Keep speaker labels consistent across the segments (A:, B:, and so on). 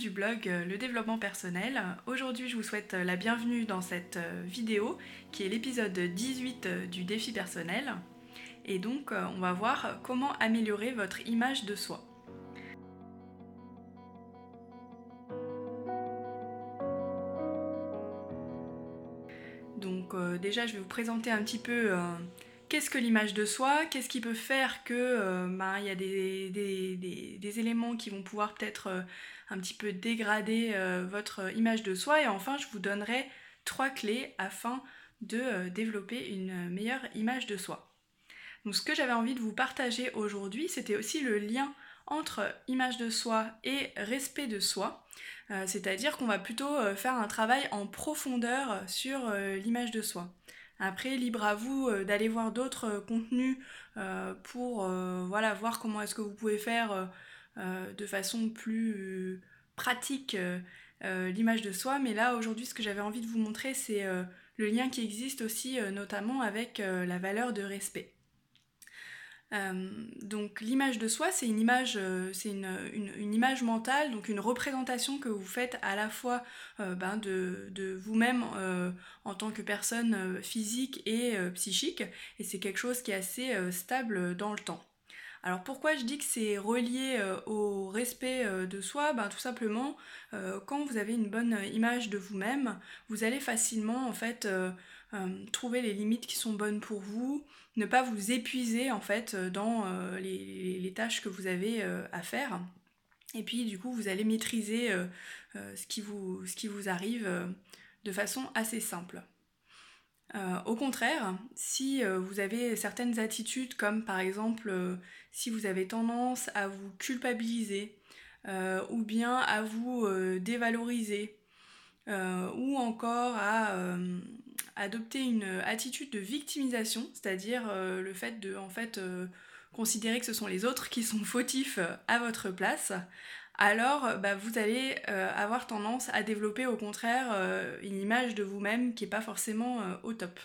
A: du blog euh, Le développement personnel. Aujourd'hui, je vous souhaite la bienvenue dans cette euh, vidéo qui est l'épisode 18 euh, du défi personnel. Et donc, on va voir comment améliorer votre image de soi. Donc déjà, je vais vous présenter un petit peu qu'est-ce que l'image de soi Qu'est-ce qui peut faire que euh, ben, y a des, éléments qui vont pouvoir peut-être euh, un petit peu dégrader euh, votre image de soi Et enfin, je vous donnerai trois clés afin de développer une meilleure image de soi. Donc ce que j'avais envie de vous partager aujourd'hui, c'était aussi le lien entre image de soi et respect de soi. C'est-à-dire qu'on va plutôt faire un travail en profondeur sur l'image de soi. Après, libre à vous euh, d'aller voir d'autres euh, contenus euh, pour voilà, voir comment est-ce que vous pouvez faire de façon plus pratique l'image de soi. Mais là, aujourd'hui, ce que j'avais envie de vous montrer, c'est le lien qui existe aussi notamment avec la valeur de respect. Euh, donc l'image de soi, c'est une image, euh, c'est une, image mentale, donc une représentation que vous faites à la fois euh, ben de, de vous-même en tant que personne physique et psychique, et c'est quelque chose qui est assez stable dans le temps. Alors pourquoi je dis que c'est relié au respect de soi? Ben, Tout simplement, quand vous avez une bonne image de vous-même, vous allez facilement en fait trouver les limites qui sont bonnes pour vous, ne pas vous épuiser en fait euh, dans euh, les, tâches que vous avez euh, à faire. Et puis du coup vous allez maîtriser ce, qui vous, ce qui vous arrive de façon assez simple. au contraire, si vous avez certaines attitudes comme par exemple si vous avez tendance à vous culpabiliser ou bien à vous dévaloriser ou encore à adopter une attitude de victimisation, c'est-à-dire euh, le fait de en fait euh, considérer que ce sont les autres qui sont fautifs euh, à votre place, alors bah, vous allez avoir tendance à développer au contraire une image de vous-même qui n'est pas forcément au top.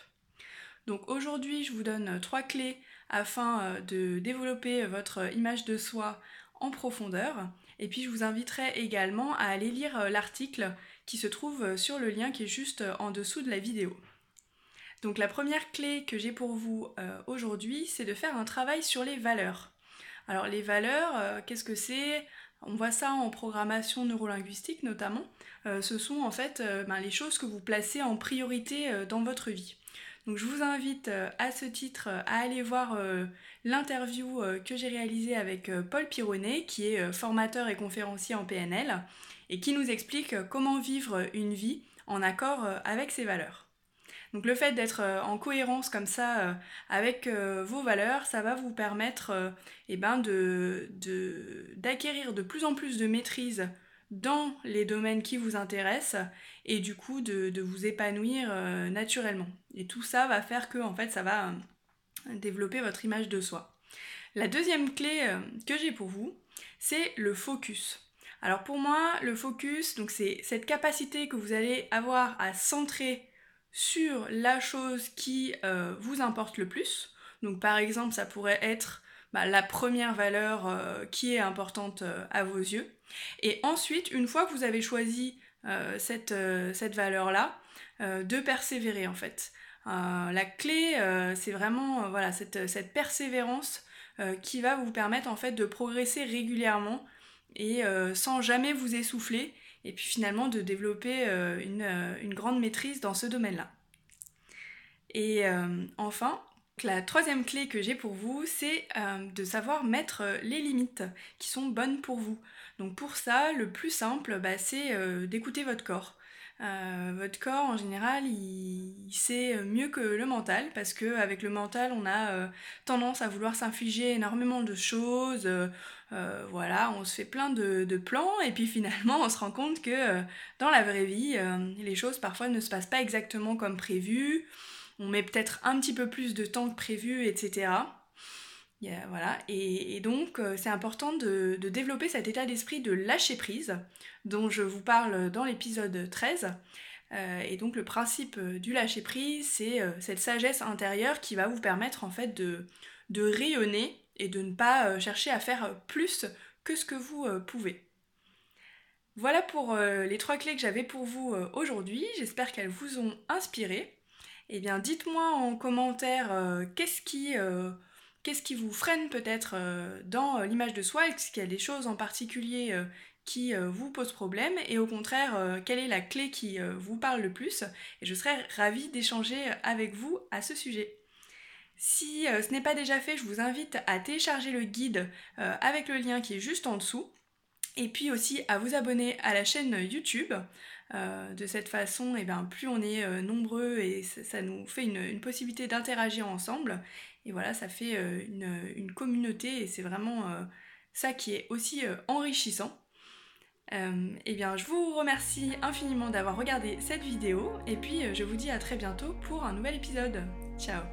A: Donc aujourd'hui, je vous donne trois clés afin de développer votre image de soi en profondeur. Et puis je vous inviterai également à aller lire l'article qui se trouve sur le lien qui est juste en dessous de la vidéo. Donc la première clé que j'ai pour vous euh, aujourd'hui, c'est de faire un travail sur les valeurs. Alors les valeurs, euh, qu'est-ce que c'est? On voit ça en programmation neurolinguistique notamment. Euh, ce sont en fait ben, les choses que vous placez en priorité dans votre vie. Donc je vous invite à ce titre à aller voir l'interview que j'ai réalisée avec Paul Pironnet, qui est formateur et conférencier en PNL, et qui nous explique comment vivre une vie en accord avec ses valeurs. Donc le fait d'être euh, en cohérence comme ça euh, avec euh, vos valeurs, ça va vous permettre eh ben d'acquérir de, plus en plus de maîtrise dans les domaines qui vous intéressent et du coup de, vous épanouir naturellement. Et tout ça va faire que en fait ça va développer votre image de soi. La deuxième clé que j'ai pour vous, c'est le focus. Alors pour moi, le focus, c'est cette capacité que vous allez avoir à centrer sur la chose qui euh, vous importe le plus. Donc par exemple, ça pourrait être bah, la première valeur euh, qui est importante euh, à vos yeux. Et ensuite, une fois que vous avez choisi cette, valeur-là, de persévérer en fait. la clé, c'est vraiment voilà, cette, cette persévérance qui va vous permettre en fait de progresser régulièrement et sans jamais vous essouffler et puis finalement de développer euh, euh, une, grande maîtrise dans ce domaine-là. Et euh, enfin, la troisième clé que j'ai pour vous, c'est de savoir mettre les limites qui sont bonnes pour vous. Donc pour ça, le plus simple, bah, c'est d'écouter votre corps. Votre corps en général il, sait mieux que le mental parce qu'avec le mental on a tendance à vouloir s'infliger énormément de choses euh, voilà, on se fait plein de, plans et puis finalement on se rend compte que euh, dans la vraie vie, euh, les choses parfois ne se passent pas exactement comme prévu. On met peut-être un petit peu plus de temps que prévu, etc. voilà. Et, donc c'est important de, développer cet état d'esprit de lâcher prise dont je vous parle dans l'épisode 13. et donc le principe du lâcher prise, c'est cette sagesse intérieure qui va vous permettre en fait de, de rayonner et de ne pas euh, chercher à faire plus que ce que vous euh, pouvez. Voilà pour les trois clés que j'avais pour vous aujourd'hui. J'espère qu'elles vous ont inspiré. Eh bien, dites-moi en commentaire qu'est-ce qui, qu'est-ce qui vous freine peut-être dans l'image de soi? Est-ce qu'il y a des choses en particulier qui vous posent problème? Et au contraire, quelle est la clé qui vous parle le plus? Et je serais ravie d'échanger avec vous à ce sujet. Si ce n'est pas déjà fait, je vous invite à télécharger le guide avec le lien qui est juste en dessous et puis aussi à vous abonner à la chaîne YouTube. Euh, de cette façon, et eh bien, plus on est euh, nombreux et ça, nous fait une, possibilité d'interagir ensemble. Et voilà, ça fait euh, une, communauté et c'est vraiment ça qui est aussi enrichissant. et eh bien, je vous remercie infiniment d'avoir regardé cette vidéo et puis je vous dis à très bientôt pour un nouvel épisode. Ciao